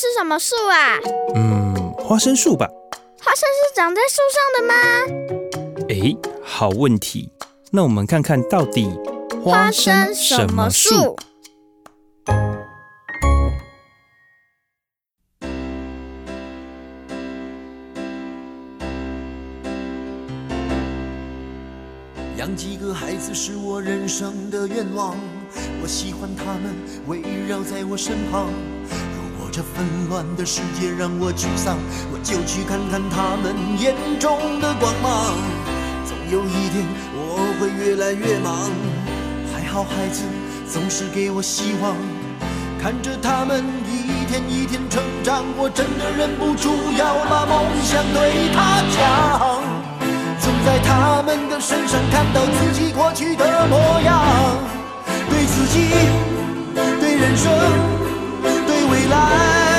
是什么树啊？嗯，花生树吧。花生是长在树上的吗？诶，好问题。那我们看看到底花生什么树？养几个孩子是我人生的愿望，我喜欢他们围绕在我身旁。这纷乱的世界让我沮丧，我就去看看他们眼中的光芒。总有一天我会越来越忙，还好孩子总是给我希望。看着他们一天一天成长，我真的忍不住要把梦想对他讲。总在他们的身上看到自己过去的模样，对自己，对人生。未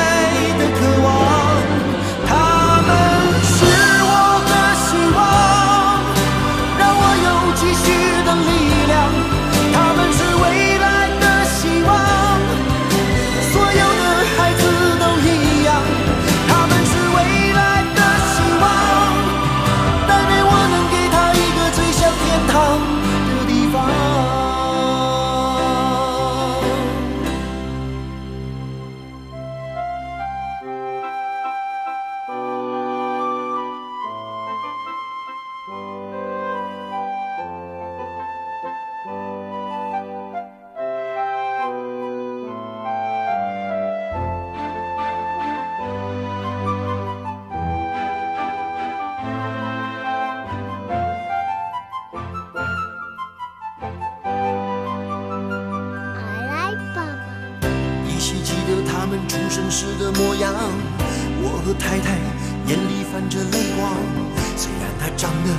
时的模样。我和太太眼里泛着泪光。虽然她长得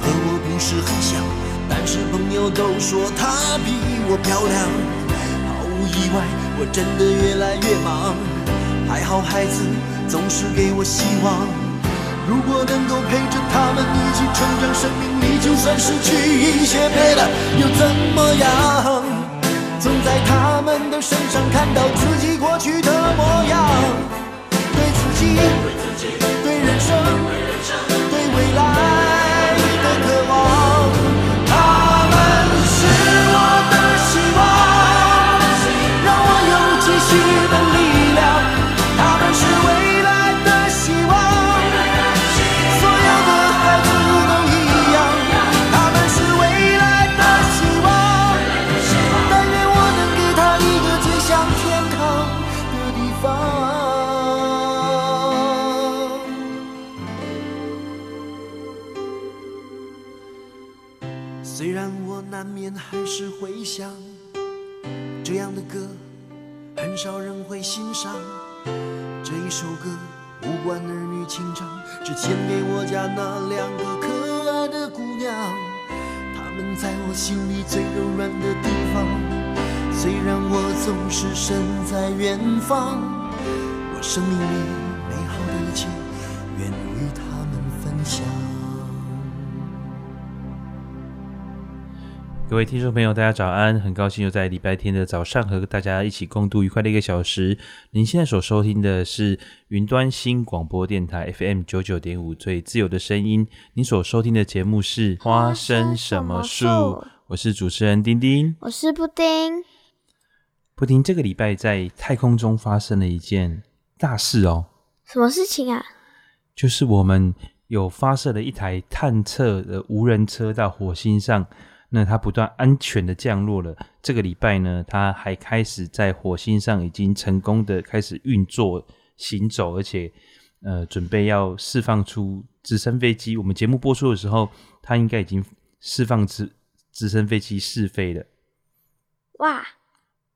和我不是很像但是朋友都说她比我漂亮。毫无意外我真的越来越忙。还好孩子总是给我希望。如果能够陪着他们一起成长生命里就算失去一些别的又怎么样？总在他们的身上看到自己过去的模样。对自己对自己。那两个可爱的姑娘她们在我心里最柔软的地方虽然我总是身在远方我生命里美好的一切愿与他们分享。各位听众朋友，大家早安！很高兴又在礼拜天的早上和大家一起共度愉快的一个小时。您现在所收听的是云端新广播电台 FM 九九点五最自由的声音。您所收听的节目是《花生什么树》，我是主持人丁丁，我是布丁。布丁，这个礼拜在太空中发生了一件大事哦。什么事情啊？就是我们有发射了一台探测的无人车到火星上。那它不断安全的降落了。这个礼拜呢，它还开始在火星上已经成功的开始运作行走，而且呃准备要释放出直升飞机。我们节目播出的时候，它应该已经释放直直升飞机试飞了。哇！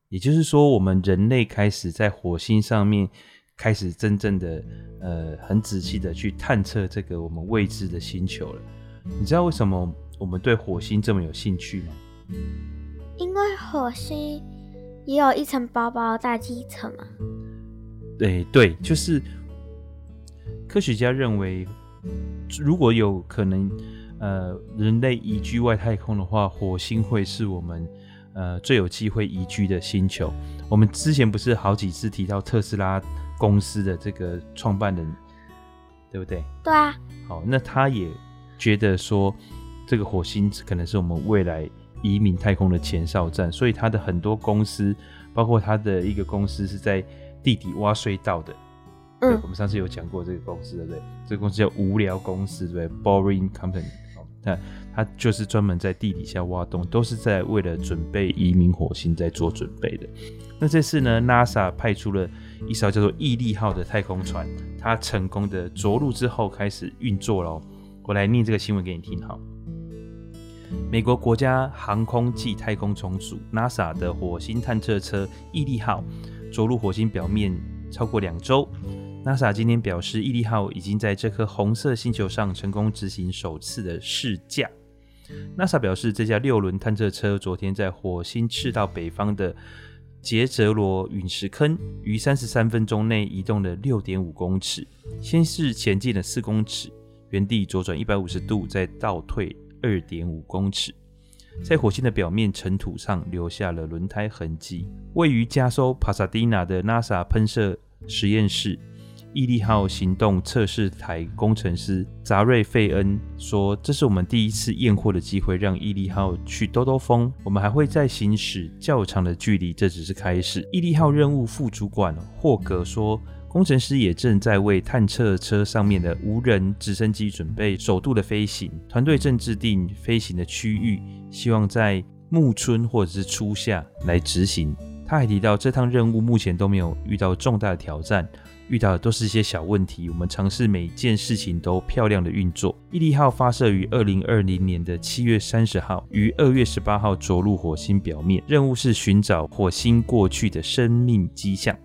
也就是说，我们人类开始在火星上面开始真正的呃很仔细的去探测这个我们未知的星球了。你知道为什么？我们对火星这么有兴趣吗？因为火星也有一层薄薄的大气层啊。对对，就是科学家认为，如果有可能，呃，人类移居外太空的话，火星会是我们呃最有机会移居的星球。我们之前不是好几次提到特斯拉公司的这个创办人，对不对？对啊。好，那他也觉得说，这个火星可能是我们未来移民太空的前哨站，所以它的很多公司，包括它的一个公司是在地底挖隧道的。嗯，我们上次有讲过这个公司，对不对？这个公司叫无聊公司，对不对？Boring Company。那它就是专门在地底下挖洞，都是在为了准备移民火星在做准备的。那这次呢，NASA 派出了一艘叫做毅力号的太空船，它成功的着陆之后开始运作喽。我来念这个新闻给你听，好。美国国家航空暨太空总署 NASA 的火星探测车毅力号着陆火星表面超过两周。NASA 今天表示，毅力号已经在这颗红色星球上成功执行首次的试驾。NASA 表示，这架六轮探测车昨天在火星赤道北方的杰泽罗陨石坑，于三十三分钟内移动了六点五公尺，先是前进了四公尺，原地左转一百五十度，再倒退二点五公尺，在火星的表面尘土上留下了轮胎痕迹。位于加州帕萨迪纳的 NASA 喷射实验室。毅力号行动测试台工程师扎瑞·费恩说：“这是我们第一次验货的机会，让毅力号去兜兜风。我们还会再行驶较长的距离，这只是开始。”毅力号任务副主管霍格说：“工程师也正在为探测车上面的无人直升机准备首度的飞行，团队正制定飞行的区域，希望在暮春或者是初夏来执行。”他还提到，这趟任务目前都没有遇到重大的挑战。遇到的都是一些小问题，我们尝试每件事情都漂亮的运作。毅力号发射于二零二零年的七月三十号，于二月十八号着陆火星表面。任务是寻找火星过去的生命迹象，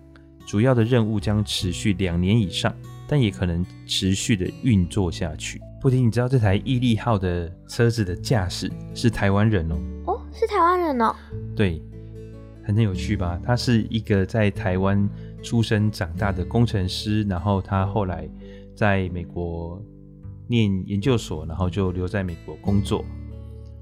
主要的任务将持续两年以上，但也可能持续的运作下去。布丁，你知道这台毅力号的车子的驾驶是台湾人哦？哦，是台湾人哦？对，很有趣吧？他是一个在台湾。出生长大的工程师，然后他后来在美国念研究所，然后就留在美国工作，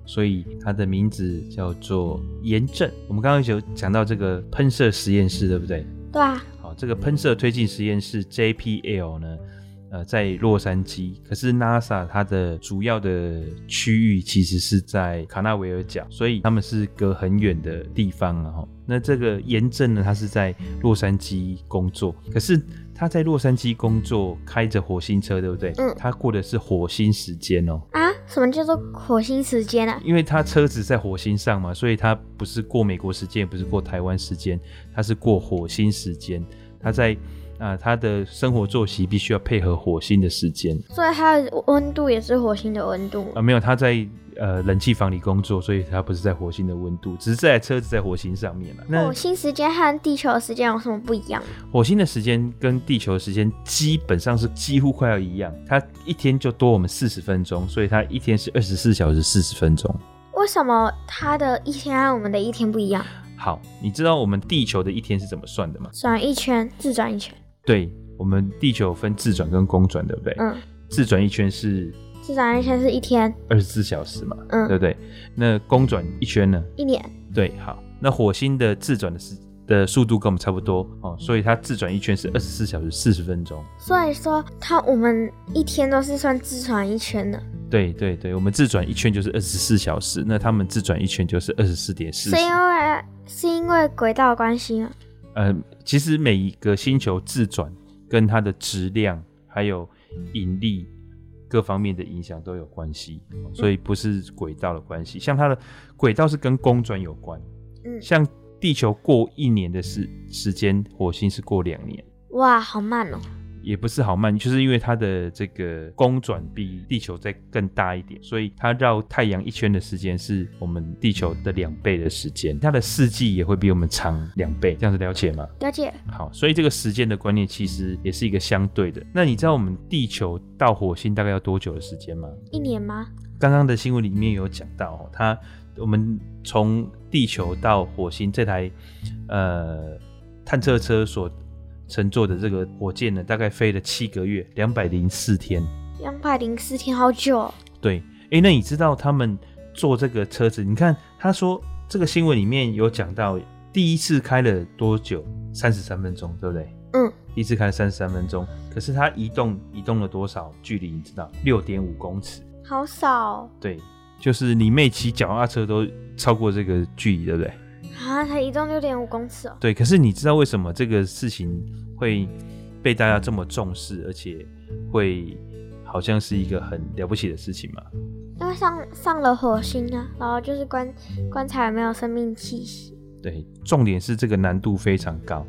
所以他的名字叫做严正。我们刚刚有讲到这个喷射实验室，对不对？对啊。好，这个喷射推进实验室 JPL 呢，呃，在洛杉矶。可是 NASA 它的主要的区域其实是在卡纳维尔角，所以他们是隔很远的地方啊。那这个严正呢，他是在洛杉矶工作，可是他在洛杉矶工作，开着火星车，对不对？嗯。他过的是火星时间哦。啊？什么叫做火星时间啊？因为他车子在火星上嘛，所以他不是过美国时间，也不是过台湾时间，他是过火星时间。他在啊，他的生活作息必须要配合火星的时间，所以他的温度也是火星的温度啊？没有，他在。呃，冷气房里工作，所以它不是在火星的温度，只是这台车子在火星上面了。那火星时间和地球的时间有什么不一样？火星的时间跟地球的时间基本上是几乎快要一样，它一天就多我们四十分钟，所以它一天是二十四小时四十分钟。为什么它的一天和我们的一天不一样？好，你知道我们地球的一天是怎么算的吗？转一圈，自转一圈。对，我们地球分自转跟公转，对不对？嗯。自转一圈是。自转一圈是一天，二十四小时嘛，嗯，对不对？那公转一圈呢？一年。对，好。那火星的自转的时的速度跟我们差不多哦，所以它自转一圈是二十四小时四十分钟。所以说，它我们一天都是算自转一圈的。对对对，我们自转一圈就是二十四小时，那他们自转一圈就是二十四点四。是因为是因为轨道关系吗？呃，其实每一个星球自转跟它的质量还有引力。各方面的影响都有关系，所以不是轨道的关系。像它的轨道是跟公转有关，嗯，像地球过一年的时时间，火星是过两年。哇，好慢哦。也不是好慢，就是因为它的这个公转比地球再更大一点，所以它绕太阳一圈的时间是我们地球的两倍的时间，它的四季也会比我们长两倍，这样子了解吗？了解。好，所以这个时间的观念其实也是一个相对的。那你知道我们地球到火星大概要多久的时间吗？一年吗？刚刚的新闻里面有讲到，它我们从地球到火星这台呃探测车所。乘坐的这个火箭呢，大概飞了七个月，两百零四天。两百零四天，好久哦。对，哎，那你知道他们坐这个车子？你看，他说这个新闻里面有讲到，第一次开了多久？三十三分钟，对不对？嗯，第一次开了三十三分钟，可是它移动移动了多少距离？你知道？六点五公尺，好少哦。对，就是你妹骑脚踏车都超过这个距离，对不对？啊，才移动六点五公尺哦。对，可是你知道为什么这个事情会被大家这么重视，而且会好像是一个很了不起的事情吗？因为上上了火星啊，然后就是观观察有没有生命气息。对，重点是这个难度非常高，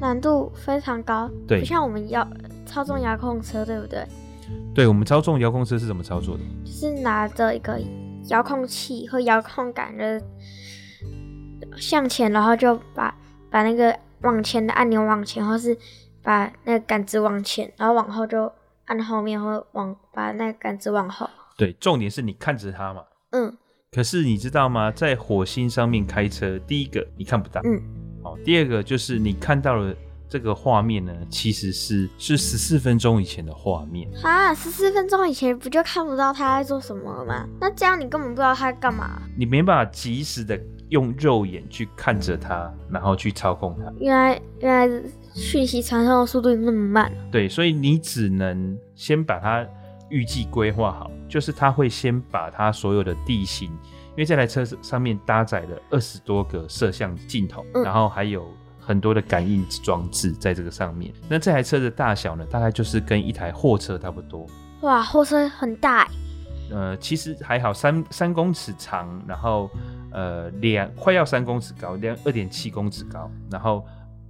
难度非常高。对，不像我们要操纵遥控车，对不对？对，我们操纵遥控车是怎么操作的？就是拿着一个遥控器和遥控杆的向前，然后就把把那个往前的按钮往前，或是把那个杆子往前，然后往后就按后面，或往把那个杆子往后。对，重点是你看着它嘛。嗯。可是你知道吗？在火星上面开车，第一个你看不到。嗯。好，第二个就是你看到了这个画面呢，其实是是十四分钟以前的画面。啊，十四分钟以前不就看不到他在做什么了吗？那这样你根本不知道他在干嘛。你没办法及时的用肉眼去看着他，然后去操控他。原来原来讯息传送的速度那么慢。对，所以你只能先把它。预计规划好，就是他会先把他所有的地形，因为这台车上面搭载了二十多个摄像镜头，嗯，然后还有很多的感应装置在这个上面。那这台车的大小呢，大概就是跟一台货车差不多。哇，货车很大。呃，其实还好，三三公尺长，然后呃两快要三公尺高，两二点七公尺高，然后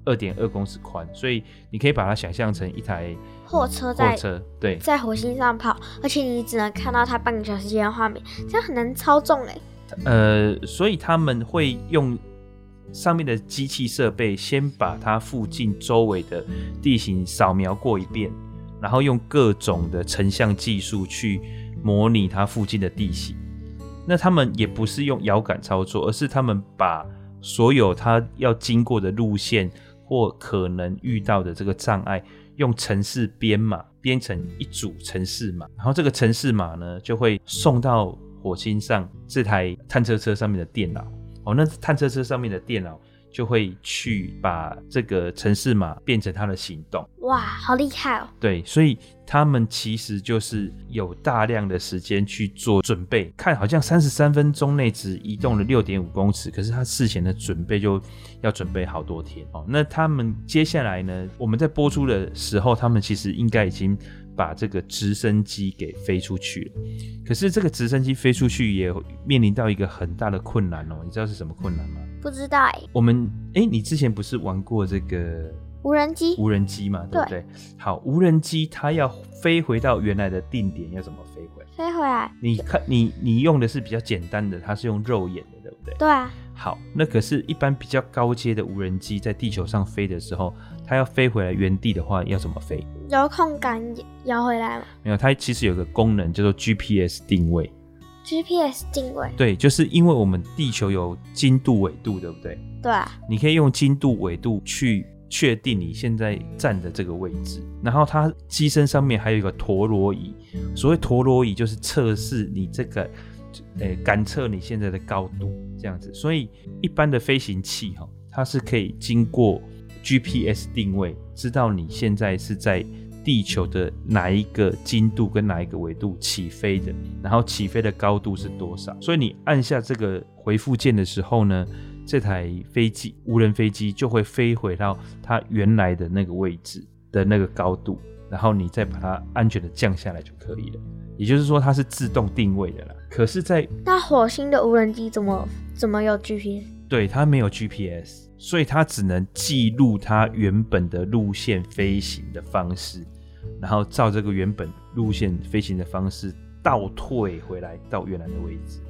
二点二公尺宽，所以你可以把它想象成一台。货车在货车对，在火星上跑，而且你只能看到它半个小时间的画面，这样很难操纵哎。呃，所以他们会用上面的机器设备，先把它附近周围的地形扫描过一遍，然后用各种的成像技术去模拟它附近的地形。那他们也不是用遥感操作，而是他们把所有他要经过的路线或可能遇到的这个障碍。用城市编码编成一组城市码，然后这个城市码呢，就会送到火星上这台探测车上面的电脑。哦，那探测车上面的电脑就会去把这个城市码变成它的行动。哇，好厉害哦！对，所以他们其实就是有大量的时间去做准备。看，好像三十三分钟内只移动了六点五公尺，可是他事前的准备就要准备好多天哦。那他们接下来呢？我们在播出的时候，他们其实应该已经把这个直升机给飞出去了。可是这个直升机飞出去也面临到一个很大的困难哦。你知道是什么困难吗？不知道哎。我们哎，你之前不是玩过这个？无人机，无人机嘛，对不对？对。好，无人机它要飞回到原来的定点，要怎么飞回来？飞回来？你看，你你用的是比较简单的，它是用肉眼的，对不对？对啊。好，那可是，一般比较高阶的无人机在地球上飞的时候，它要飞回来原地的话，要怎么飞？遥控杆摇回来吗？没有，它其实有个功能叫做 GPS 定位。GPS 定位？对，就是因为我们地球有经度纬度，对不对？对啊。你可以用经度纬度去。确定你现在站的这个位置，然后它机身上面还有一个陀螺仪。所谓陀螺仪就是测试你这个，诶，感测你现在的高度这样子。所以一般的飞行器哈，它是可以经过 GPS 定位，知道你现在是在地球的哪一个经度跟哪一个纬度起飞的，然后起飞的高度是多少。所以你按下这个回复键的时候呢，这台飞机无人飞机就会飞回到它原来的那个位置的那个高度，然后你再把它安全的降下来就可以了。也就是说，它是自动定位的啦。可是，在那火星的无人机怎么怎么有 GPS？对，它没有 GPS，所以它只能记录它原本的路线飞行的方式，然后照这个原本路线飞行的方式倒退回来到原来的位置。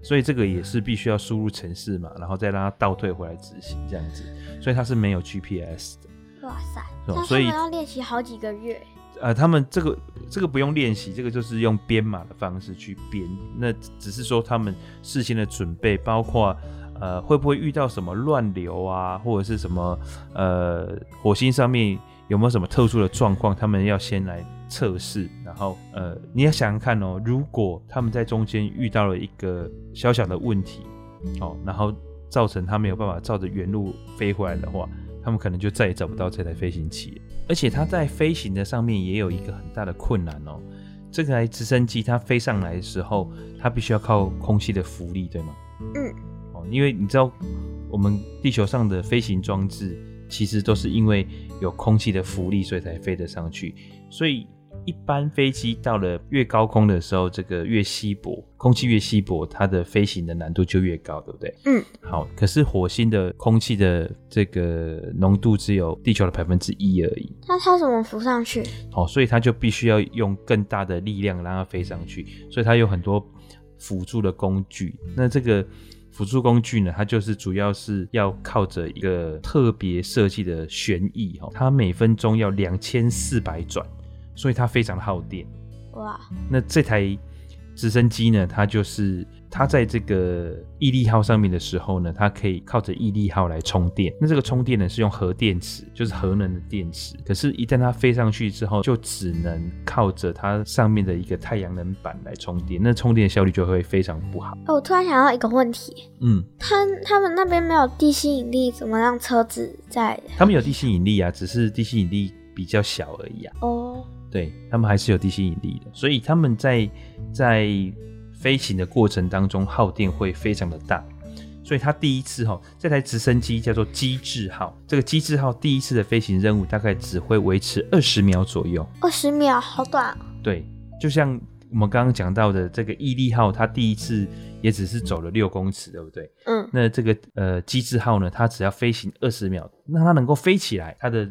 所以这个也是必须要输入城市嘛，然后再让它倒退回来执行这样子，所以它是没有 GPS 的。哇塞！所以要练习好几个月。呃，他们这个这个不用练习，这个就是用编码的方式去编。那只是说他们事先的准备，包括呃会不会遇到什么乱流啊，或者是什么呃火星上面有没有什么特殊的状况，他们要先来。测试，然后呃，你要想想看哦，如果他们在中间遇到了一个小小的问题，哦，然后造成他没有办法照着原路飞回来的话，他们可能就再也找不到这台飞行器。而且它在飞行的上面也有一个很大的困难哦，这台直升机它飞上来的时候，它必须要靠空气的浮力，对吗？嗯。哦，因为你知道我们地球上的飞行装置其实都是因为有空气的浮力，所以才飞得上去，所以。一般飞机到了越高空的时候，这个越稀薄，空气越稀薄，它的飞行的难度就越高，对不对？嗯。好，可是火星的空气的这个浓度只有地球的百分之一而已。那它怎么浮上去？好，所以它就必须要用更大的力量让它飞上去，所以它有很多辅助的工具。那这个辅助工具呢，它就是主要是要靠着一个特别设计的旋翼，哈，它每分钟要两千四百转。所以它非常的耗电，哇！那这台直升机呢？它就是它在这个毅力号上面的时候呢，它可以靠着毅力号来充电。那这个充电呢，是用核电池，就是核能的电池。可是，一旦它飞上去之后，就只能靠着它上面的一个太阳能板来充电。那充电效率就会非常不好。哦，我突然想到一个问题，嗯，他他们那边没有地心引力，怎么让车子在？他们有地心引力啊，只是地心引力比较小而已啊。哦。对，他们还是有地心引力的，所以他们在在飞行的过程当中耗电会非常的大。所以它第一次哈，这台直升机叫做机智号，这个机智号第一次的飞行任务大概只会维持二十秒左右。二十秒，好短。对，就像我们刚刚讲到的这个毅力号，它第一次也只是走了六公尺，对不对？嗯。那这个呃机智号呢，它只要飞行二十秒，那它能够飞起来，它的。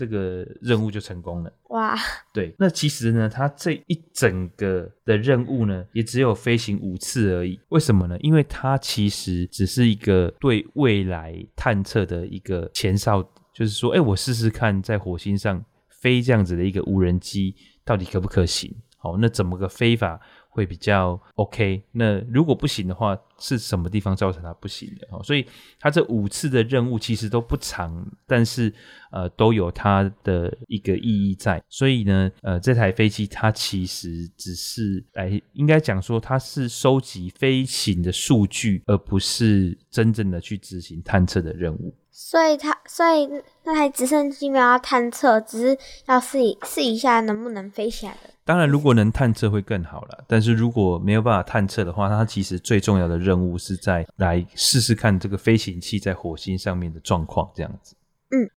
这个任务就成功了哇！对，那其实呢，它这一整个的任务呢，也只有飞行五次而已。为什么呢？因为它其实只是一个对未来探测的一个前哨，就是说，哎，我试试看在火星上飞这样子的一个无人机到底可不可行？好，那怎么个飞法？会比较 OK。那如果不行的话，是什么地方造成它不行的？哦所以它这五次的任务其实都不长，但是呃都有它的一个意义在。所以呢，呃这台飞机它其实只是来应该讲说它是收集飞行的数据，而不是真正的去执行探测的任务。所以他所以那台直升机没有要探测只是要试一试一下能不能飞起来的。当然如果能探测会更好了但是如果没有办法探测的话它其实最重要的任务是在来试试看这个飞行器在火星上面的状况这样子。嗯。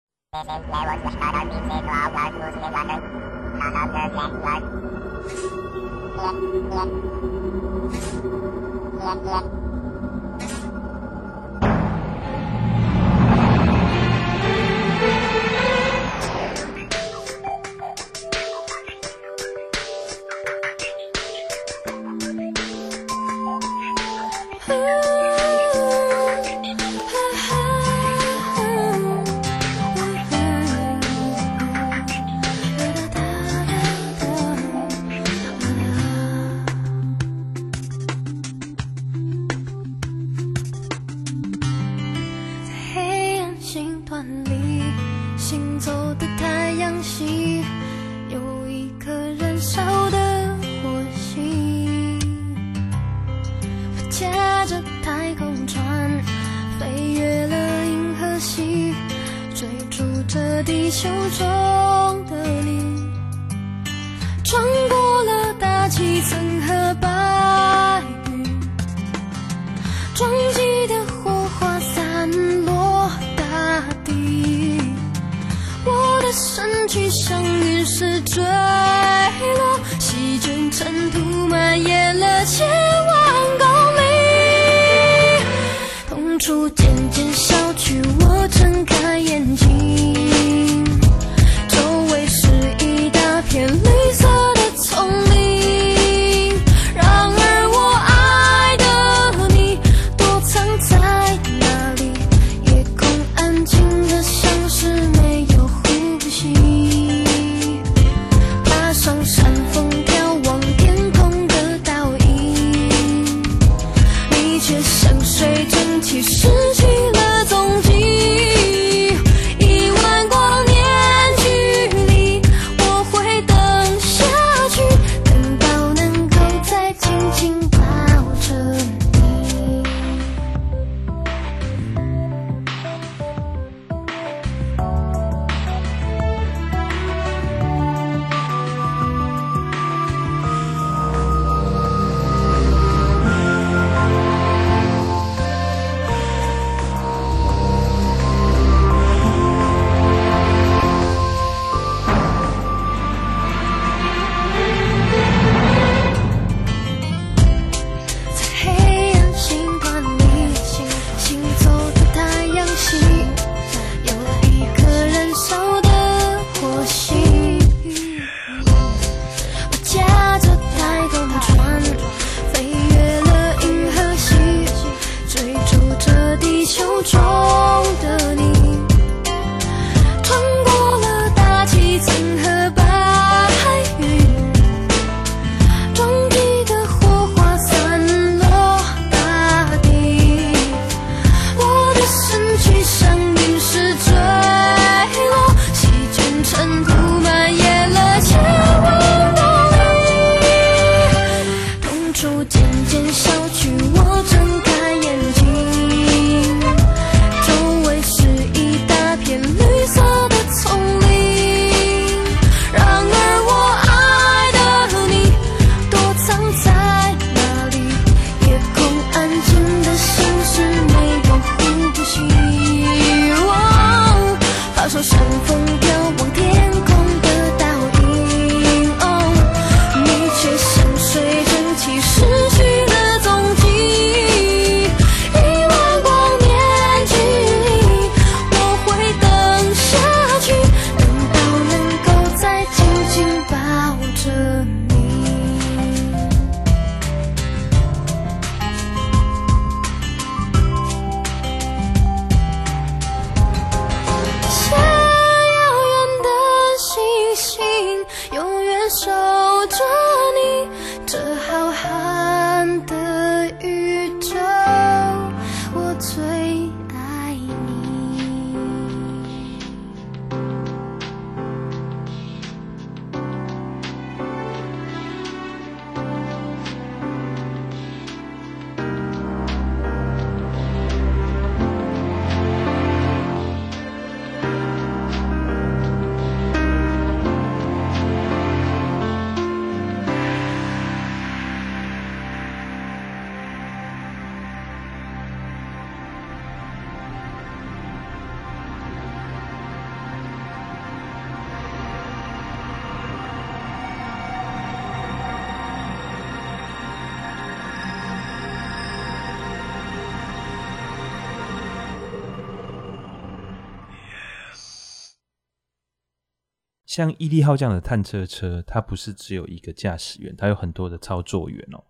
像毅力号这样的探测车，它不是只有一个驾驶员，它有很多的操作员哦。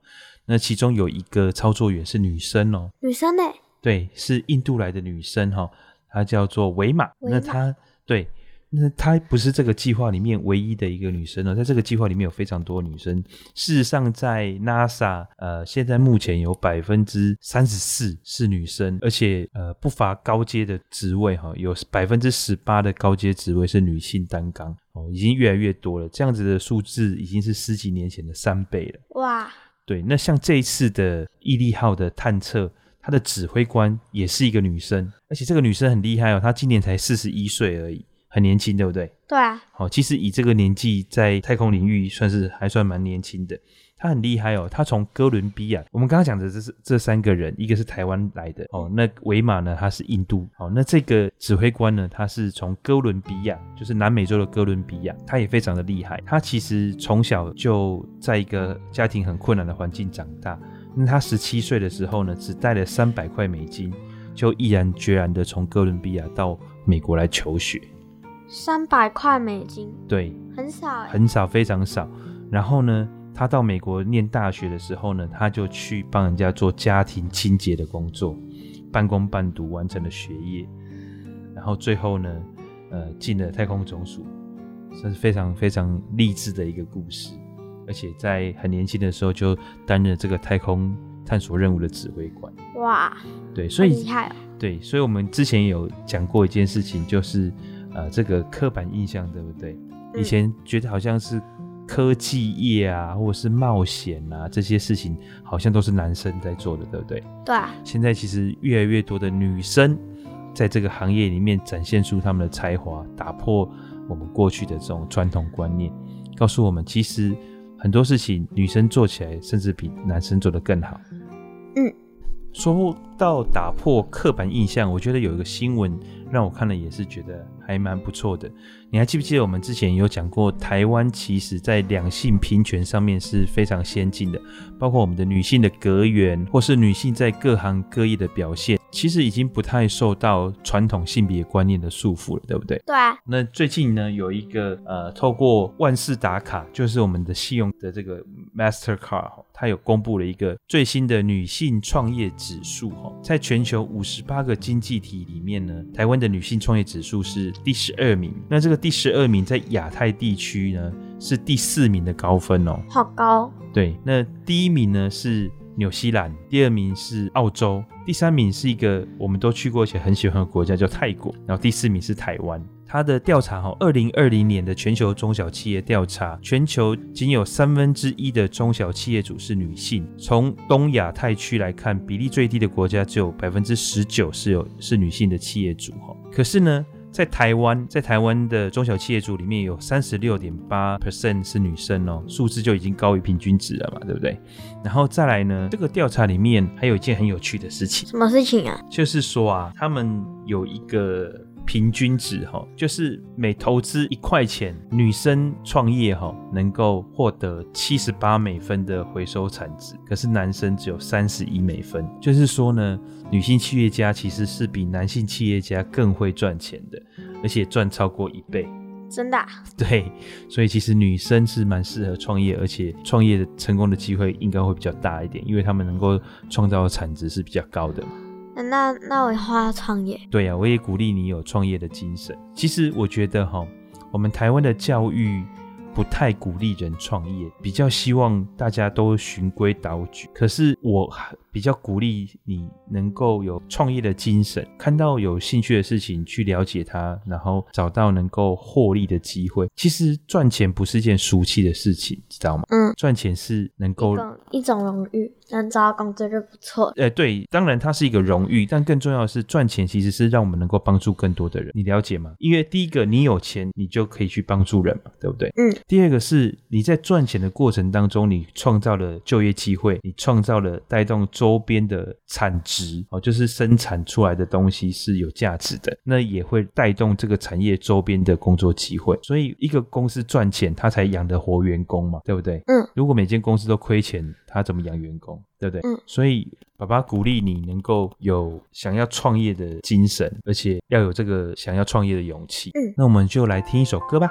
那其中有一个操作员是女生哦，女生呢？对，是印度来的女生哈，她叫做维玛。那她对。那她不是这个计划里面唯一的一个女生呢，在这个计划里面有非常多女生。事实上，在 NASA，呃，现在目前有百分之三十四是女生，而且呃不乏高阶的职位哈，有百分之十八的高阶职位是女性担纲哦，已经越来越多了。这样子的数字已经是十几年前的三倍了。哇！对，那像这一次的毅力号的探测，它的指挥官也是一个女生，而且这个女生很厉害哦，她今年才四十一岁而已。很年轻，对不对？对啊。好，其实以这个年纪在太空领域算是还算蛮年轻的。他很厉害哦，他从哥伦比亚，我们刚刚讲的这是这三个人，一个是台湾来的哦，那维马呢，他是印度。哦，那这个指挥官呢，他是从哥伦比亚，就是南美洲的哥伦比亚，他也非常的厉害。他其实从小就在一个家庭很困难的环境长大。那他十七岁的时候呢，只带了三百块美金，就毅然决然的从哥伦比亚到美国来求学。三百块美金，对，很少，很少，非常少。然后呢，他到美国念大学的时候呢，他就去帮人家做家庭清洁的工作，半工半读完成了学业。然后最后呢，呃，进了太空总署，这是非常非常励志的一个故事。而且在很年轻的时候就担任这个太空探索任务的指挥官。哇，对，所以厉害哦。对，所以我们之前有讲过一件事情，就是。呃，这个刻板印象对不对？以前觉得好像是科技业啊，或者是冒险啊这些事情，好像都是男生在做的，对不对？对啊。现在其实越来越多的女生在这个行业里面展现出他们的才华，打破我们过去的这种传统观念，告诉我们其实很多事情女生做起来甚至比男生做得更好。嗯。说到打破刻板印象，我觉得有一个新闻让我看了也是觉得还蛮不错的。你还记不记得我们之前有讲过，台湾其实在两性平权上面是非常先进的，包括我们的女性的格员，或是女性在各行各业的表现。其实已经不太受到传统性别观念的束缚了，对不对？对啊。那最近呢，有一个呃，透过万事达卡，就是我们的信用的这个 Mastercard，它有公布了一个最新的女性创业指数哈，在全球五十八个经济体里面呢，台湾的女性创业指数是第十二名。那这个第十二名在亚太地区呢是第四名的高分哦，好高。对，那第一名呢是。纽西兰，第二名是澳洲，第三名是一个我们都去过且很喜欢的国家叫泰国，然后第四名是台湾。它的调查哈，二零二零年的全球中小企业调查，全球仅有三分之一的中小企业主是女性。从东亚太区来看，比例最低的国家只有百分之十九是有是女性的企业主哈。可是呢，在台湾，在台湾的中小企业主里面有三十六点八 percent 是女生哦，数字就已经高于平均值了嘛，对不对？然后再来呢，这个调查里面还有一件很有趣的事情，什么事情啊？就是说啊，他们有一个。平均值哈，就是每投资一块钱，女生创业哈能够获得七十八美分的回收产值，可是男生只有三十一美分。就是说呢，女性企业家其实是比男性企业家更会赚钱的，而且赚超过一倍。真的啊？对，所以其实女生是蛮适合创业，而且创业的成功的机会应该会比较大一点，因为他们能够创造的产值是比较高的。那那我以后要创业。对呀、啊，我也鼓励你有创业的精神。其实我觉得哈，我们台湾的教育不太鼓励人创业，比较希望大家都循规蹈矩。可是我比较鼓励你能够有创业的精神，看到有兴趣的事情去了解它，然后找到能够获利的机会。其实赚钱不是件俗气的事情，知道吗？嗯，赚钱是能够一种荣誉，能找到工作就不错。哎，对，当然它是一个荣誉，但更重要的是赚钱其实是让我们能够帮助更多的人。你了解吗？因为第一个，你有钱，你就可以去帮助人嘛，对不对？嗯。第二个是你在赚钱的过程当中，你创造了就业机会，你创造了带动。周边的产值哦，就是生产出来的东西是有价值的，那也会带动这个产业周边的工作机会。所以一个公司赚钱，它才养得活员工嘛，对不对？嗯。如果每间公司都亏钱，它怎么养员工？对不对？嗯。所以爸爸鼓励你能够有想要创业的精神，而且要有这个想要创业的勇气。嗯。那我们就来听一首歌吧。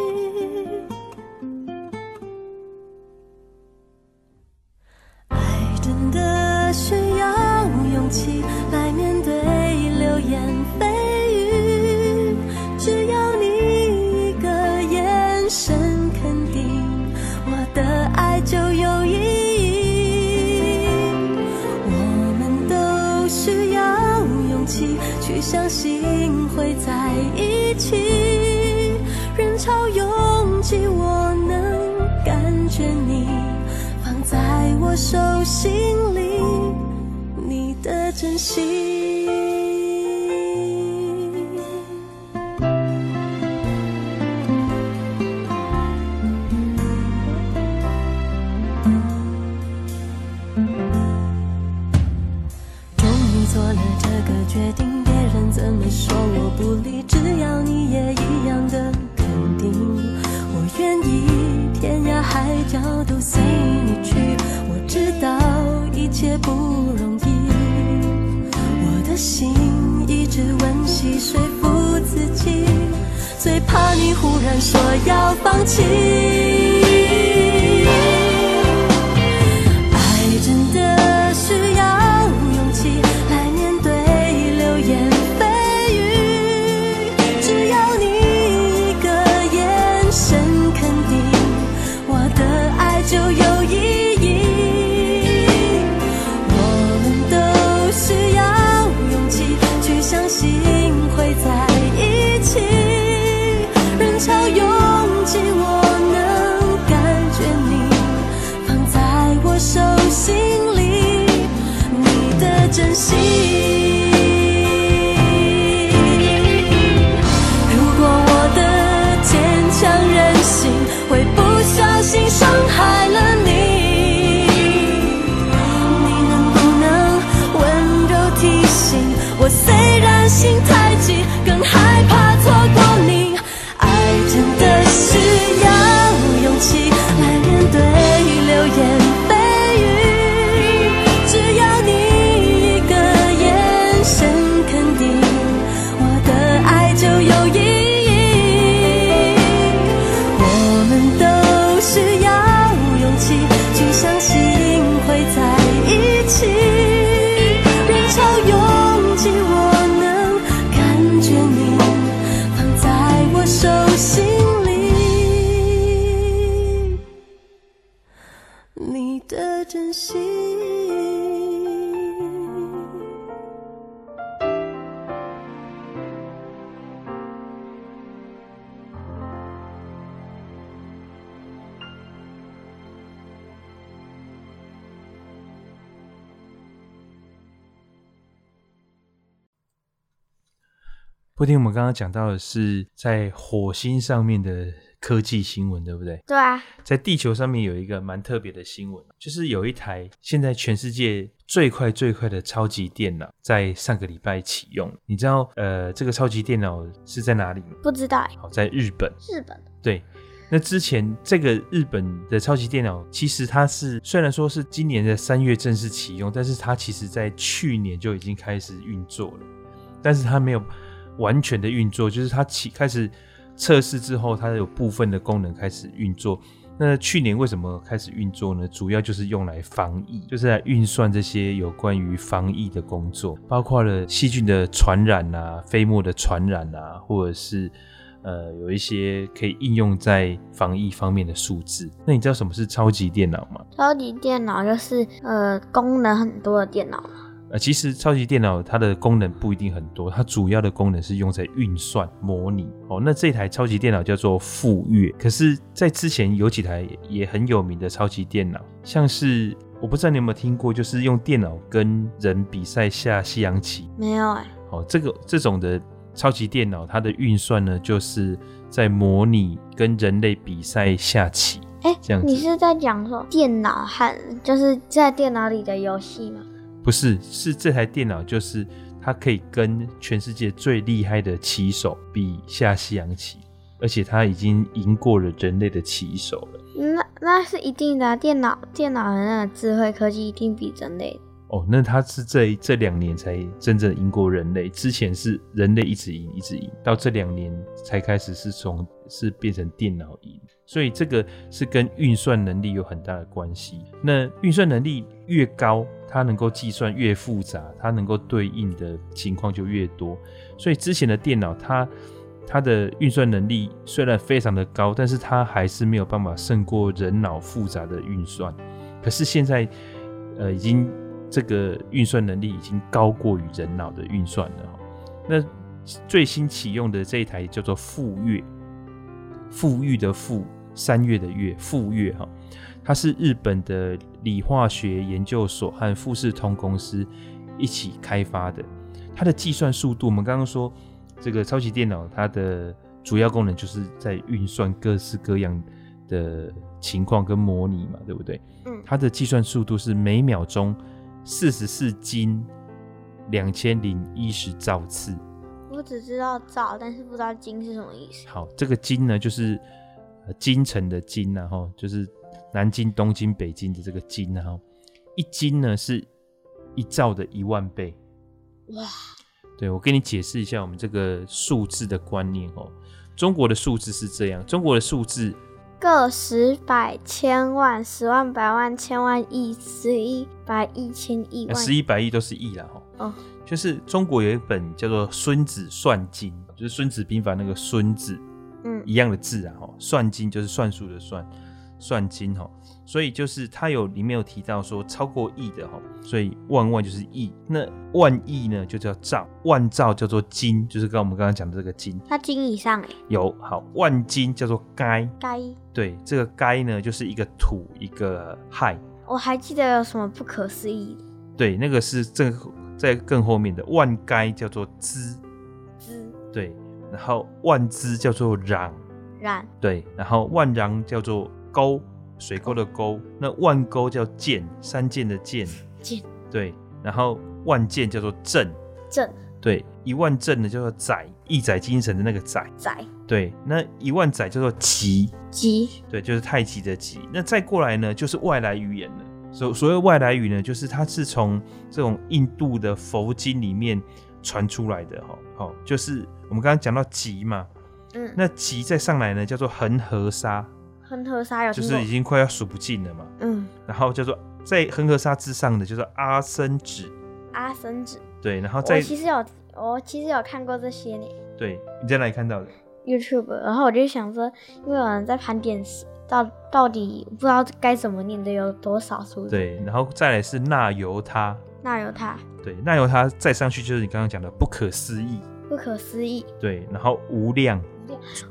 我手心里，你的真心。不听我们刚刚讲到的是在火星上面的科技新闻，对不对？对啊，在地球上面有一个蛮特别的新闻，就是有一台现在全世界最快最快的超级电脑在上个礼拜启用。你知道呃，这个超级电脑是在哪里吗？不知道。好，在日本。日本。对，那之前这个日本的超级电脑，其实它是虽然说是今年的三月正式启用，但是它其实在去年就已经开始运作了，但是它没有。完全的运作，就是它起开始测试之后，它有部分的功能开始运作。那去年为什么开始运作呢？主要就是用来防疫，就是来运算这些有关于防疫的工作，包括了细菌的传染啊、飞沫的传染啊，或者是呃有一些可以应用在防疫方面的数字。那你知道什么是超级电脑吗？超级电脑就是呃功能很多的电脑。呃，其实超级电脑它的功能不一定很多，它主要的功能是用在运算、模拟。哦，那这台超级电脑叫做富岳。可是，在之前有几台也很有名的超级电脑，像是我不知道你有没有听过，就是用电脑跟人比赛下西洋棋。没有哎。哦，这个这种的超级电脑，它的运算呢，就是在模拟跟人类比赛下棋。哎，这样子。你是在讲说电脑和就是在电脑里的游戏吗？不是，是这台电脑，就是它可以跟全世界最厉害的棋手比下西洋棋。而且它已经赢过了人类的棋手了。那那是一定的啊，电脑电脑的那个智慧科技一定比人类。哦，那它是这这两年才真正赢过人类，之前是人类一直赢一直赢，到这两年才开始是从是变成电脑赢，所以这个是跟运算能力有很大的关系。那运算能力越高，它能够计算越复杂，它能够对应的情况就越多。所以之前的电脑它它的运算能力虽然非常的高，但是它还是没有办法胜过人脑复杂的运算。可是现在呃已经。这个运算能力已经高过于人脑的运算了。那最新启用的这一台叫做富岳，富裕的富，三月的月，富月哈，它是日本的理化学研究所和富士通公司一起开发的。它的计算速度，我们刚刚说这个超级电脑，它的主要功能就是在运算各式各样的情况跟模拟嘛，对不对？嗯，它的计算速度是每秒钟。四十四京两千零一十兆次，我只知道兆，但是不知道京是什么意思。好，这个京呢，就是京城的京，然后就是南京、东京、北京的这个京，然后一京呢是一兆的一万倍。哇！对，我跟你解释一下我们这个数字的观念哦。中国的数字是这样，中国的数字。个十百千万十万百万千万亿十亿百亿千亿万十一百亿都是亿啦哦，就是中国有一本叫做《孙子算经》，就是《孙子兵法》那个孙子，嗯，一样的字啊哈，算金就是算术的算。算金哈，所以就是它有里面有提到说超过亿的哈，所以万万就是亿，那万亿呢就叫兆，万兆叫做金，就是跟我们刚刚讲的这个金。它金以上哎，有好万金叫做该，该对这个该呢就是一个土一个亥。我还记得有什么不可思议的？对，那个是这在更后面的万该叫做兹，兹对，然后万支叫做壤，壤。对，然后万壤叫做。沟，水沟的沟，那万沟叫涧，山涧的涧，涧，对，然后万涧叫做镇，镇，对，一万镇呢叫做载，一载精神的那个载，载，对，那一万载叫做极，极，对，就是太极的极。那再过来呢，就是外来语言了。所所谓外来语呢，就是它是从这种印度的佛经里面传出来的，哈，好，就是我们刚刚讲到极嘛，嗯，那极再上来呢，叫做恒河沙。恒河沙有就是已经快要数不尽了嘛，嗯，然后叫做在恒河沙之上的叫做阿僧只，阿僧只，对，然后在我其实有我其实有看过这些呢，对，你在哪里看到的？YouTube，然后我就想说，因为有人在盘点到到底不知道该怎么念的有多少数字，对，然后再来是那由他，那由他，对，那由他再上去就是你刚刚讲的不可思议，不可思议，对，然后无量。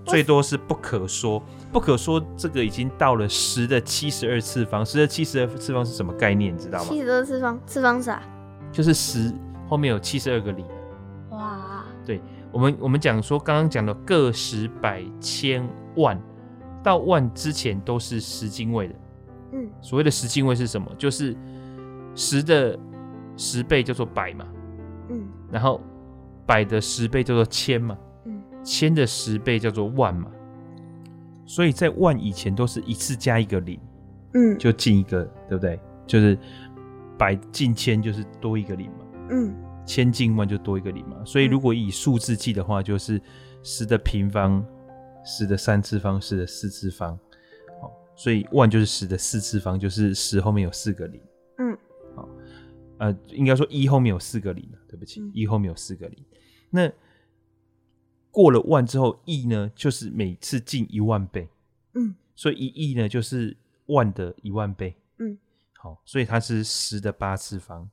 最多是不可说，不可说这个已经到了十的七十二次方，十的七十二次方是什么概念？你知道吗？七十二次方，次方啥？就是十后面有七十二个零。哇！对，我们我们讲说刚刚讲的个十百千万到万之前都是十进位的。嗯，所谓的十进位是什么？就是十的十倍叫做百嘛。嗯，然后百的十倍叫做千嘛。嗯千的十倍叫做万嘛，所以在万以前都是一次加一个零，嗯，就进一个，对不对？就是百进千就是多一个零嘛，嗯，千进万就多一个零嘛。所以如果以数字记的话，就是十的平方、十的三次方、十的四次方，好，所以万就是十的四次方，就是十后面有四个零，呃，应该说一后面有四个零，对不起，一后面有四个零，那。过了万之后，亿呢就是每次进一万倍，嗯，所以一亿呢就是万的一万倍，嗯，好，所以它是十的八次方，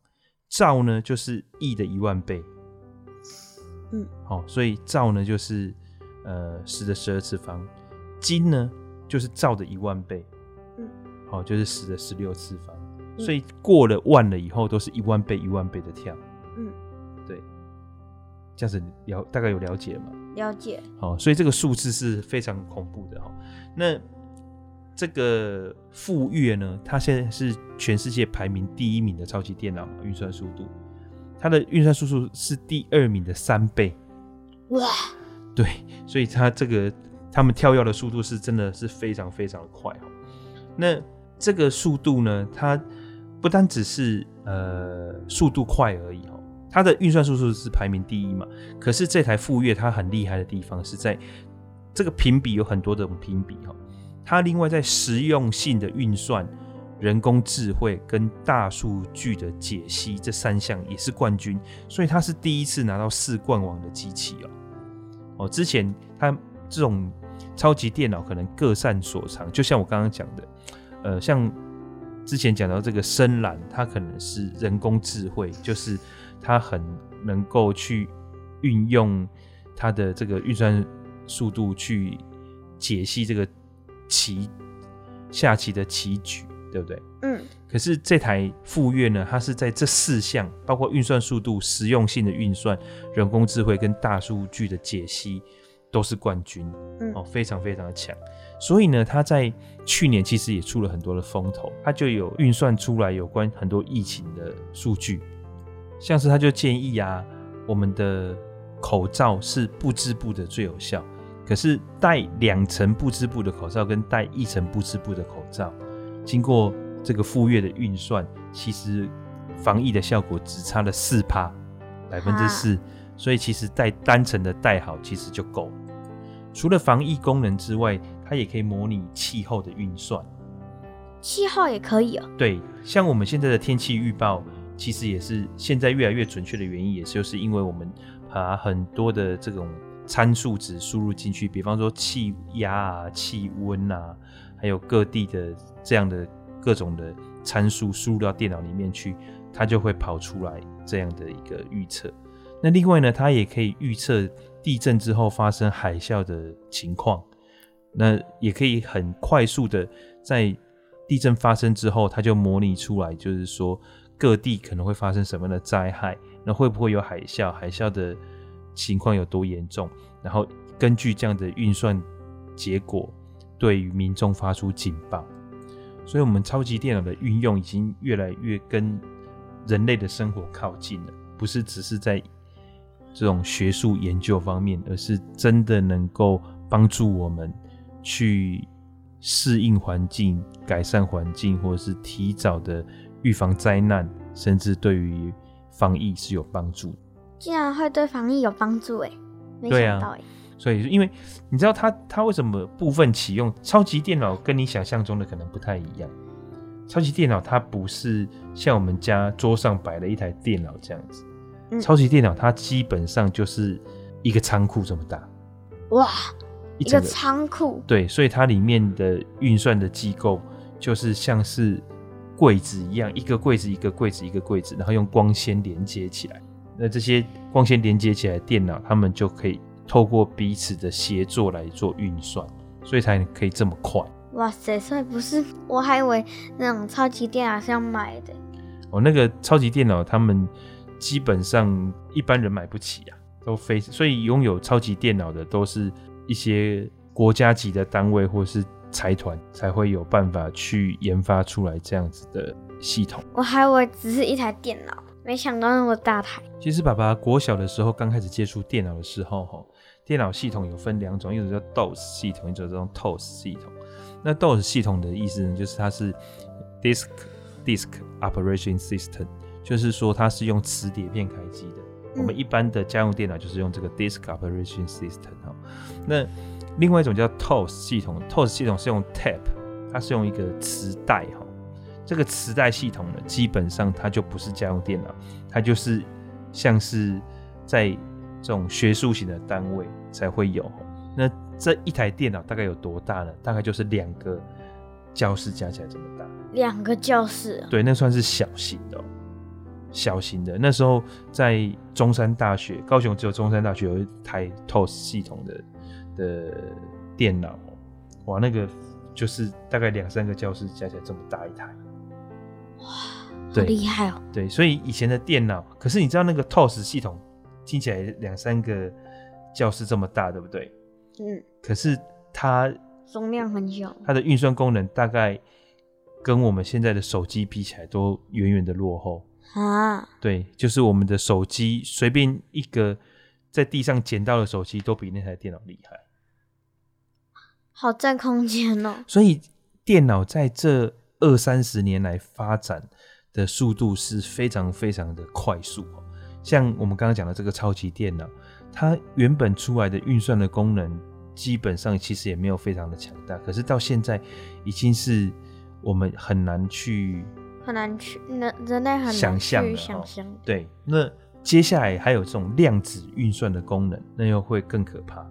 兆呢就是亿的一万倍，嗯，好，所以兆呢就是呃十的十二次方，金呢就是兆的一万倍，嗯，好，就是十的十六次方，嗯，所以过了万了以后都是一万倍一万倍的跳，嗯，对。这样子了大概有了解吗？了解。好，所以这个数字是非常恐怖的哈。那这个富岳呢，它现在是全世界排名第一名的超级电脑运算速度，它的运算速度是第二名的三倍。哇！对，所以它这个他们跳跃的速度是真的是非常非常的快哦。那这个速度呢，它不单只是呃速度快而已哦，它的运算速度是排名第一嘛。可是这台富岳它很厉害的地方是在这个评比有很多种评比哈，它另外在实用性的运算、人工智慧跟大数据的解析这三项也是冠军，所以它是第一次拿到四冠王的机器哦。哦，之前它这种超级电脑可能各擅所长，就像我刚刚讲的，呃，像之前讲到这个深蓝，它可能是人工智慧，就是它很能够去运用它的这个运算速度去解析这个棋下棋的棋局，对不对？嗯。可是这台富悦呢，它是在这四项，包括运算速度、实用性的运算、人工智慧跟大数据的解析，都是冠军。嗯。哦，非常非常的强。所以呢，他在去年其实也出了很多的风头，他就有运算出来有关很多疫情的数据，像是他就建议啊，我们的口罩是布织布的最有效。可是戴两层布织布的口罩跟戴一层布织布的口罩，经过这个富岳的运算，其实防疫的效果只差了四趴，百分之四。所以其实戴单层的戴好其实就够。除了防疫功能之外，它也可以模拟气候的运算。气候也可以哦。对，像我们现在的天气预报，其实也是现在越来越准确的原因，也就是因为我们把很多的这种。参数值输入进去，比方说气压啊、气温啊，还有各地的这样的各种的参数输入到电脑里面去，它就会跑出来这样的一个预测。那另外呢，它也可以预测地震之后发生海啸的情况，那也可以很快速的在地震发生之后，它就模拟出来，就是说各地可能会发生什么样的灾害，那会不会有海啸？海啸的。情况有多严重，然后根据这样的运算结果，对于民众发出警报。所以，我们超级电脑的运用已经越来越跟人类的生活靠近了，不是只是在这种学术研究方面，而是真的能够帮助我们去适应环境、改善环境，或者是提早的预防灾难，甚至对于防疫是有帮助。竟然会对防疫有帮助哎，没想到哎、啊。所以，因为你知道它它为什么部分启用超级电脑跟你想象中的可能不太一样？超级电脑它不是像我们家桌上摆了一台电脑这样子，嗯、超级电脑它基本上就是一个仓库这么大。哇，一个仓库。对，所以它里面的运算的机构就是像是柜子一样，一个柜子一个柜子一个柜子，然后用光纤连接起来。那这些光纤连接起来的电脑，它们就可以透过彼此的协作来做运算，所以才可以这么快。哇塞！所以不是，我还以为那种超级电脑是要买的。哦，那个超级电脑，他们基本上一般人买不起啊，都非所以拥有超级电脑的都是一些国家级的单位或是财团才会有办法去研发出来这样子的系统。我还以为只是一台电脑。没想到那么大台。其实爸爸国小的时候刚开始接触电脑的时候，哈，电脑系统有分两种，一种叫 DOS 系统，一种叫 TOS 系统。那 DOS 系统的意思呢，就是它是 Disk Disk Operation System，就是说它是用磁碟片开机的。嗯、我们一般的家用电脑就是用这个 Disk Operation System 哈。那另外一种叫 TOS 系统，TOS 系统是用 Tape，它是用一个磁带哈。这个磁带系统呢，基本上它就不是家用电脑，它就是像是在这种学术型的单位才会有。那这一台电脑大概有多大呢？大概就是两个教室加起来这么大。两个教室？对，那算是小型的，小型的。那时候在中山大学，高雄只有中山大学有一台 TOS 系统的的电脑，哇，那个就是大概两三个教室加起来这么大一台。哇，好厉害哦！对，所以以前的电脑，可是你知道那个 TOS 系统听起来两三个教室这么大，对不对？嗯。可是它容量很小，它的运算功能大概跟我们现在的手机比起来都远远的落后啊。对，就是我们的手机随便一个在地上捡到的手机都比那台电脑厉害。好占空间哦。所以电脑在这二三十年来发展的速度是非常非常的快速。像我们刚刚讲的这个超级电脑，它原本出来的运算的功能，基本上其实也没有非常的强大，可是到现在已经是我们很难去很难去人人类很难想象的。想象对，那接下来还有这种量子运算的功能，那又会更可怕。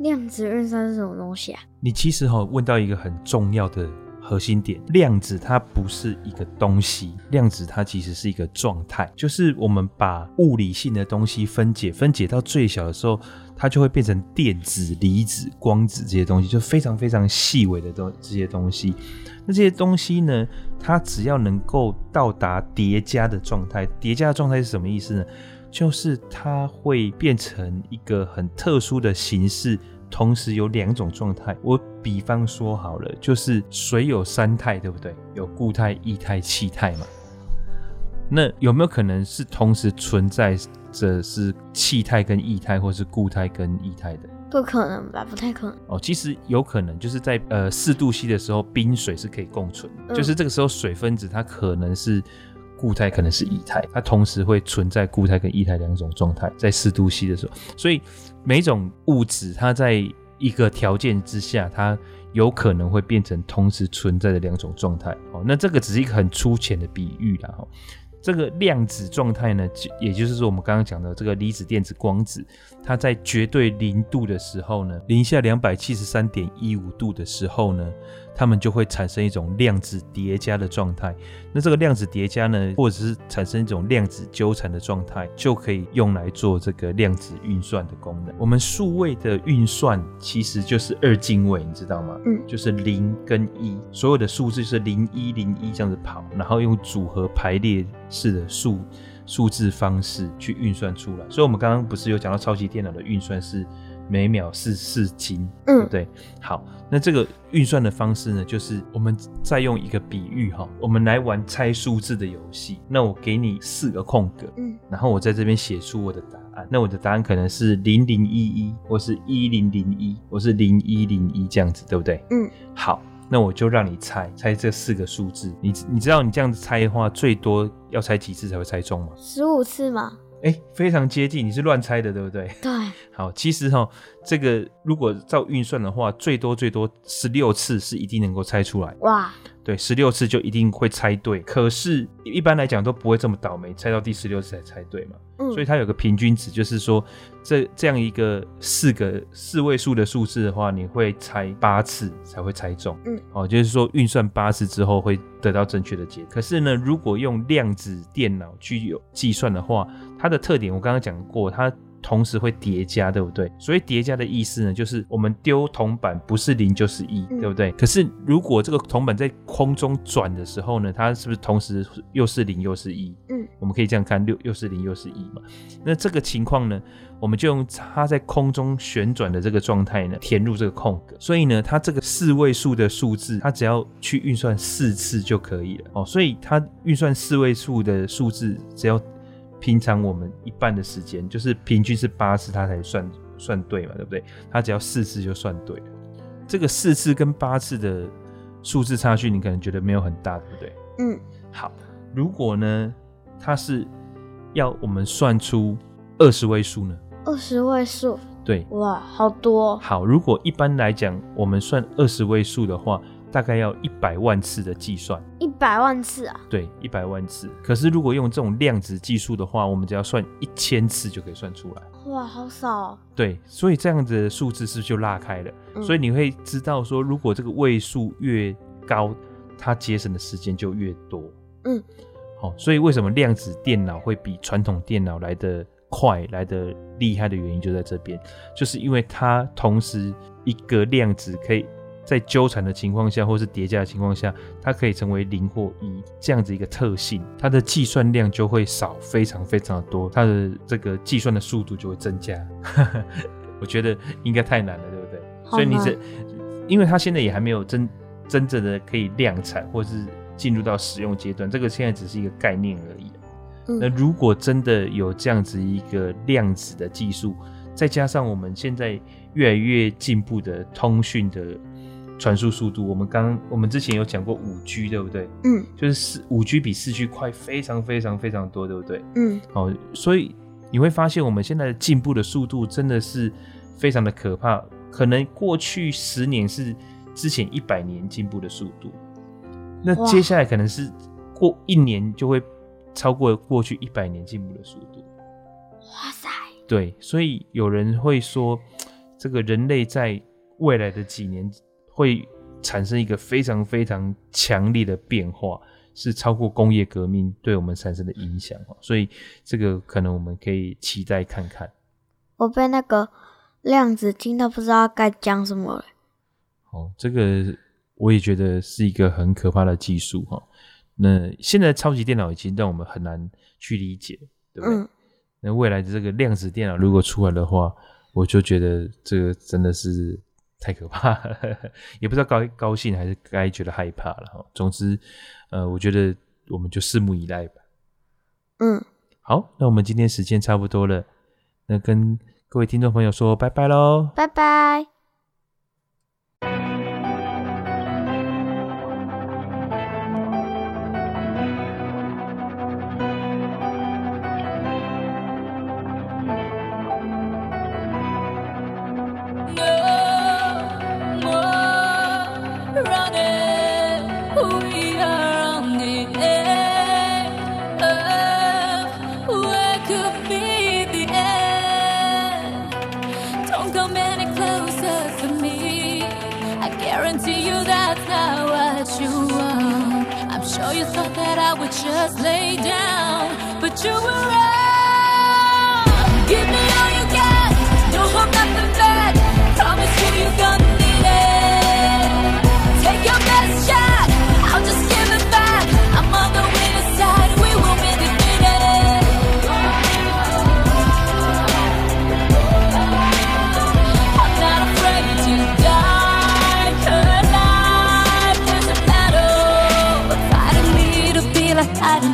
量子运算是什么东西啊？你其实哈问到一个很重要的核心点，量子它不是一个东西，量子它其实是一个状态，就是我们把物理性的东西分解，分解到最小的时候，它就会变成电子、离子、光子这些东西，就非常非常细微的东这些东西。那这些东西呢，它只要能够到达叠加的状态，叠加的状态是什么意思呢？就是它会变成一个很特殊的形式，同时有两种状态。我比方说好了，就是水有三态，对不对？有固态、液态、气态嘛。那有没有可能是同时存在着是气态跟液态，或是固态跟液态的？不可能吧？不太可能。哦，其实有可能，就是在呃四度 C 的时候，冰水是可以共存，嗯，就是这个时候水分子它可能是。固态可能是液态，它同时会存在固态跟液态两种状态，在四度 C 的时候，所以每种物质它在一个条件之下，它有可能会变成同时存在的两种状态。哦，那这个只是一个很粗浅的比喻啦。哈。这个量子状态呢，也就是说我们刚刚讲的这个离子、电子、光子，它在绝对零度的时候呢，零下两百七十三点一五度的时候呢，它们就会产生一种量子叠加的状态。那这个量子叠加呢，或者是产生一种量子纠缠的状态，就可以用来做这个量子运算的功能。我们数位的运算其实就是二进位，你知道吗？嗯，就是零跟一，所有的数字是零一零一这样子跑，然后用组合排列式的数数字方式去运算出来。所以，我们刚刚不是有讲到超级电脑的运算是每秒是四斤，嗯，对不对？好，那这个运算的方式呢，就是我们再用一个比喻哈，我们来玩猜数字的游戏。那我给你四个空格，嗯，然后我在这边写出我的答案。那我的答案可能是零零一一，或是一零零一，或是零一零一这样子，对不对？嗯，好，那我就让你猜猜这四个数字。你你知道你这样子猜的话，最多要猜几次才会猜中吗？十五次吗？哎，非常接近，你是乱猜的，对不对？对。好，其实哈，这个如果照运算的话，最多最多十六次是一定能够猜出来。哇。对，十六次就一定会猜对。可是，一般来讲都不会这么倒霉，猜到第十六次才猜对嘛。嗯。所以它有个平均值，就是说，这这样一个四个四位数的数字的话，你会猜八次才会猜中。嗯。哦，就是说运算八次之后会得到正确的结果。可是呢，如果用量子电脑去有计算的话，它的特点我刚刚讲过，它。同时会叠加，对不对？所以叠加的意思呢，就是我们丢铜板不是零就是一，对不对？可是如果这个铜板在空中转的时候呢，它是不是同时又是零又是一？嗯，我们可以这样看，六又是零又是一嘛。那这个情况呢，我们就用它在空中旋转的这个状态呢，填入这个空格。所以呢，它这个四位数的数字，它只要去运算四次就可以了哦。所以它运算四位数的数字，只要平常我们一半的时间，就是平均是八次，它才算算对嘛，对不对？它只要四次就算对了。这个四次跟八次的数字差距，你可能觉得没有很大，对不对？嗯。好，如果呢，它是要我们算出二十位数呢？二十位数。对。哇，好多。好，如果一般来讲，我们算二十位数的话。大概要一百万次的计算，一百万次啊？对，一百万次。可是如果用这种量子计数的话，我们只要算一千次就可以算出来。哇，好少哦。对，所以这样子的数字是不是就拉开了？嗯。所以你会知道说，如果这个位数越高，它节省的时间就越多。嗯。好，所以为什么量子电脑会比传统电脑来得快、来得厉害的原因就在这边，就是因为它同时一个量子可以。在纠缠的情况下，或是叠加的情况下，它可以成为零或一这样子一个特性，它的计算量就会少非常非常的多，它的这个计算的速度就会增加。我觉得应该太难了，对不对？所以你这，因为它现在也还没有真真正的可以量产，或是进入到使用阶段，这个现在只是一个概念而已。嗯。那如果真的有这样子一个量子的技术，再加上我们现在越来越进步的通讯的。传输速度。我们刚我们之前有讲过五 G，对不对？嗯，就是四五 G 比四 G 快非常非常非常多，对不对？嗯，好，所以你会发现我们现在的进步的速度真的是非常的可怕。可能过去十年是之前一百年进步的速度，那接下来可能是过一年就会超过过去一百年进步的速度。哇塞！对，所以有人会说，这个人类在未来的几年会产生一个非常非常强烈的变化，是超过工业革命对我们产生的影响。所以这个可能我们可以期待看看。我被那个量子听到不知道该讲什么了。哦，这个我也觉得是一个很可怕的技术哈。那现在超级电脑已经让我们很难去理解，对不对？嗯那未来的这个量子电脑如果出来的话，我就觉得这个真的是太可怕了，也不知道高高兴还是该觉得害怕了哈。总之，呃，我觉得我们就拭目以待吧。嗯，好，那我们今天时间差不多了，那跟各位听众朋友说拜拜喽，拜拜。just lay down, but you will.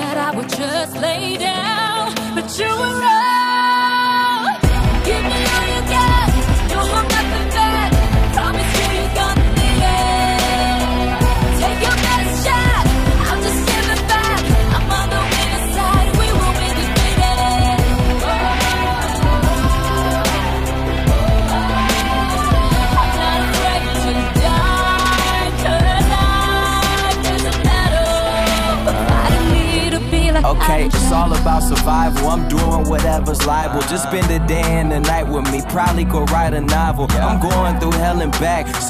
that I would just lay down, but you were right.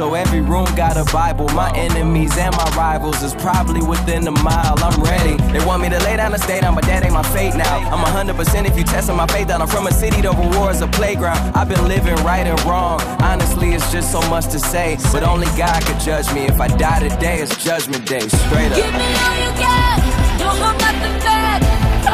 So every room got a Bible. My enemies and my rivals is probably within a mile. I'm ready. They want me to lay down and stay down, but that ain't my fate now. I'm 100% if you testing my faith out. I'm from a city, the reward's a playground. I've been living right and wrong. Honestly, it's just so much to say. But only God could judge me. If I die today, it's judgment day. Straight up. Give me all you got. Don't hold nothing back.